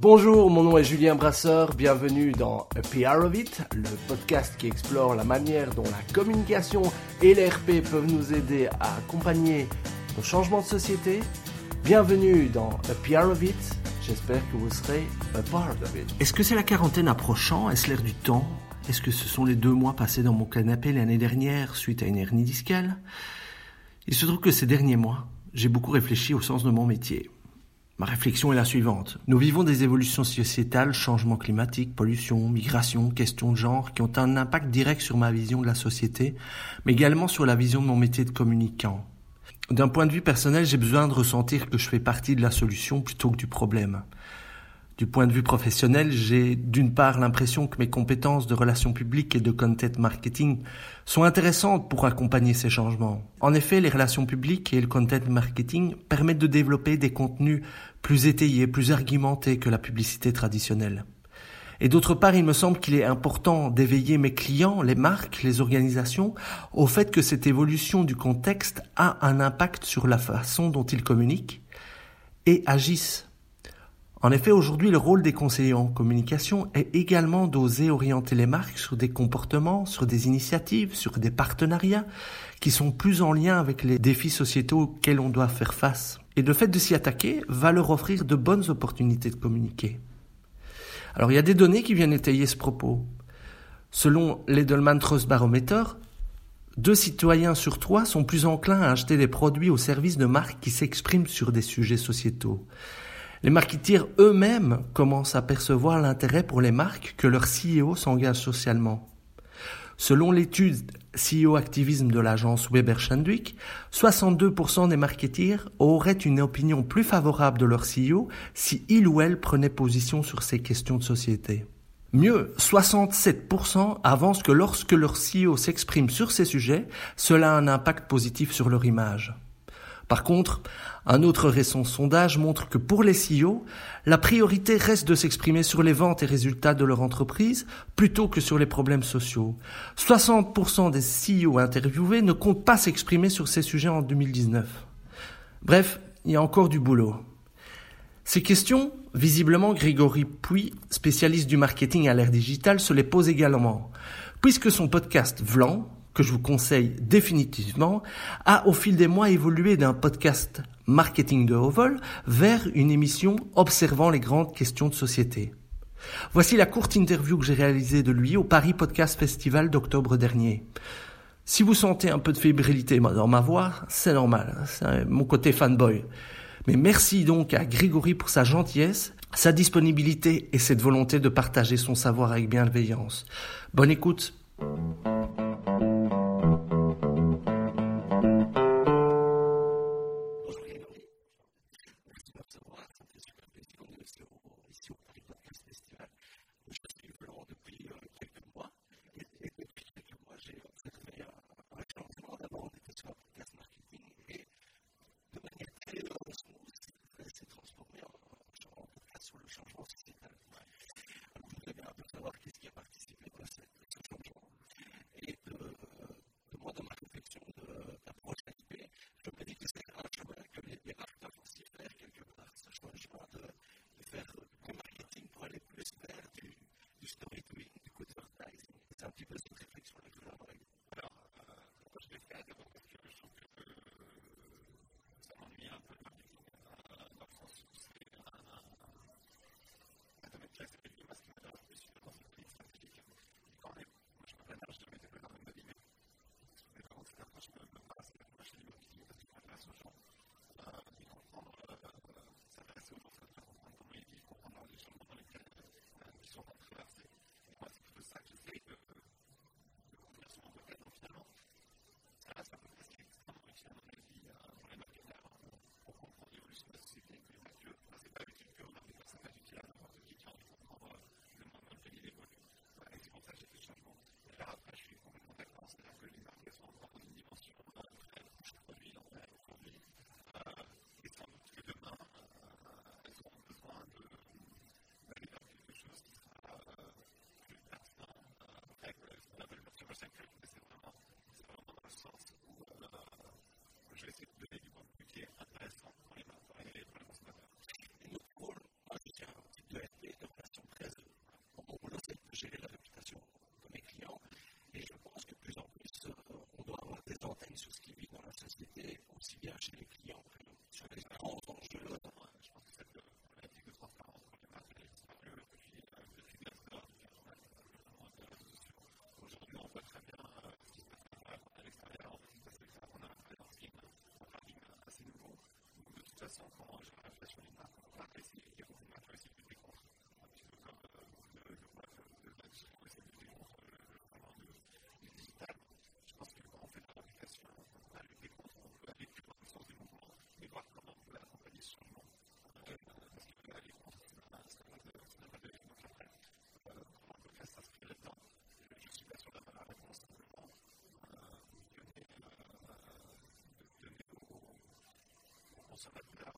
Bonjour, mon nom est Julien Brasseur, bienvenue dans A PR of It, le podcast qui explore la manière dont la communication et l'RP peuvent nous aider à accompagner nos changements de société. Bienvenue dans A PR of It, j'espère que vous serez a part of it. Est-ce que c'est la quarantaine approchant? Est-ce l'air du temps? Est-ce que ce sont les deux mois passés dans mon canapé l'année dernière suite à une hernie discale? Il se trouve que ces derniers mois, j'ai beaucoup réfléchi au sens de mon métier. Ma réflexion est la suivante. Nous vivons des évolutions sociétales, changements climatiques, pollution, migration, questions de genre, qui ont un impact direct sur ma vision de la société, mais également sur la vision de mon métier de communicant. D'un point de vue personnel, j'ai besoin de ressentir que je fais partie de la solution plutôt que du problème. Du point de vue professionnel, j'ai d'une part l'impression que mes compétences de relations publiques et de content marketing sont intéressantes pour accompagner ces changements. En effet, les relations publiques et le content marketing permettent de développer des contenus plus étayés, plus argumentés que la publicité traditionnelle. Et d'autre part, il me semble qu'il est important d'éveiller mes clients, les marques, les organisations, au fait que cette évolution du contexte a un impact sur la façon dont ils communiquent et agissent en effet, aujourd'hui, le rôle des conseillers en communication est également d'oser orienter les marques sur des comportements, sur des initiatives, sur des partenariats qui sont plus en lien avec les défis sociétaux auxquels on doit faire face. Et le fait de s'y attaquer va leur offrir de bonnes opportunités de communiquer. Alors il y a des données qui viennent étayer ce propos. Selon l'Edelman Trust Barometer, deux citoyens sur trois sont plus enclins à acheter des produits au service de marques qui s'expriment sur des sujets sociétaux. Les marketeers eux-mêmes commencent à percevoir l'intérêt pour les marques que leur CEO s'engage socialement. Selon l'étude CEO activisme de l'agence Weber Shandwick, 62% des marketeers auraient une opinion plus favorable de leur CEO si il ou elle prenait position sur ces questions de société. Mieux, 67% avancent que lorsque leur CEO s'exprime sur ces sujets, cela a un impact positif sur leur image. Par contre, un autre récent sondage montre que pour les CEO, la priorité reste de s'exprimer sur les ventes et résultats de leur entreprise plutôt que sur les problèmes sociaux. 60% des CEO interviewés ne comptent pas s'exprimer sur ces sujets en 2019. Bref, il y a encore du boulot. Ces questions, visiblement, Grégory Puy, spécialiste du marketing à l'ère digitale, se les pose également. Puisque son podcast Vlan, que je vous conseille définitivement, a au fil des mois évolué d'un podcast marketing de haut vol vers une émission observant les grandes questions de société. Voici la courte interview que j'ai réalisée de lui au Paris Podcast Festival d'octobre dernier. Si vous sentez un peu de fébrilité dans ma voix, c'est normal, c'est mon côté fanboy. Mais merci donc à Grégory pour sa gentillesse, sa disponibilité et cette volonté de partager son savoir avec bienveillance. Bonne écoute. petit peu ce réflexion-là que gérer la réputation de mes clients. Et je pense que plus en plus, euh, on doit avoir des antennes sur ce qui vit dans la société, aussi bien chez les clients que les also doesn't know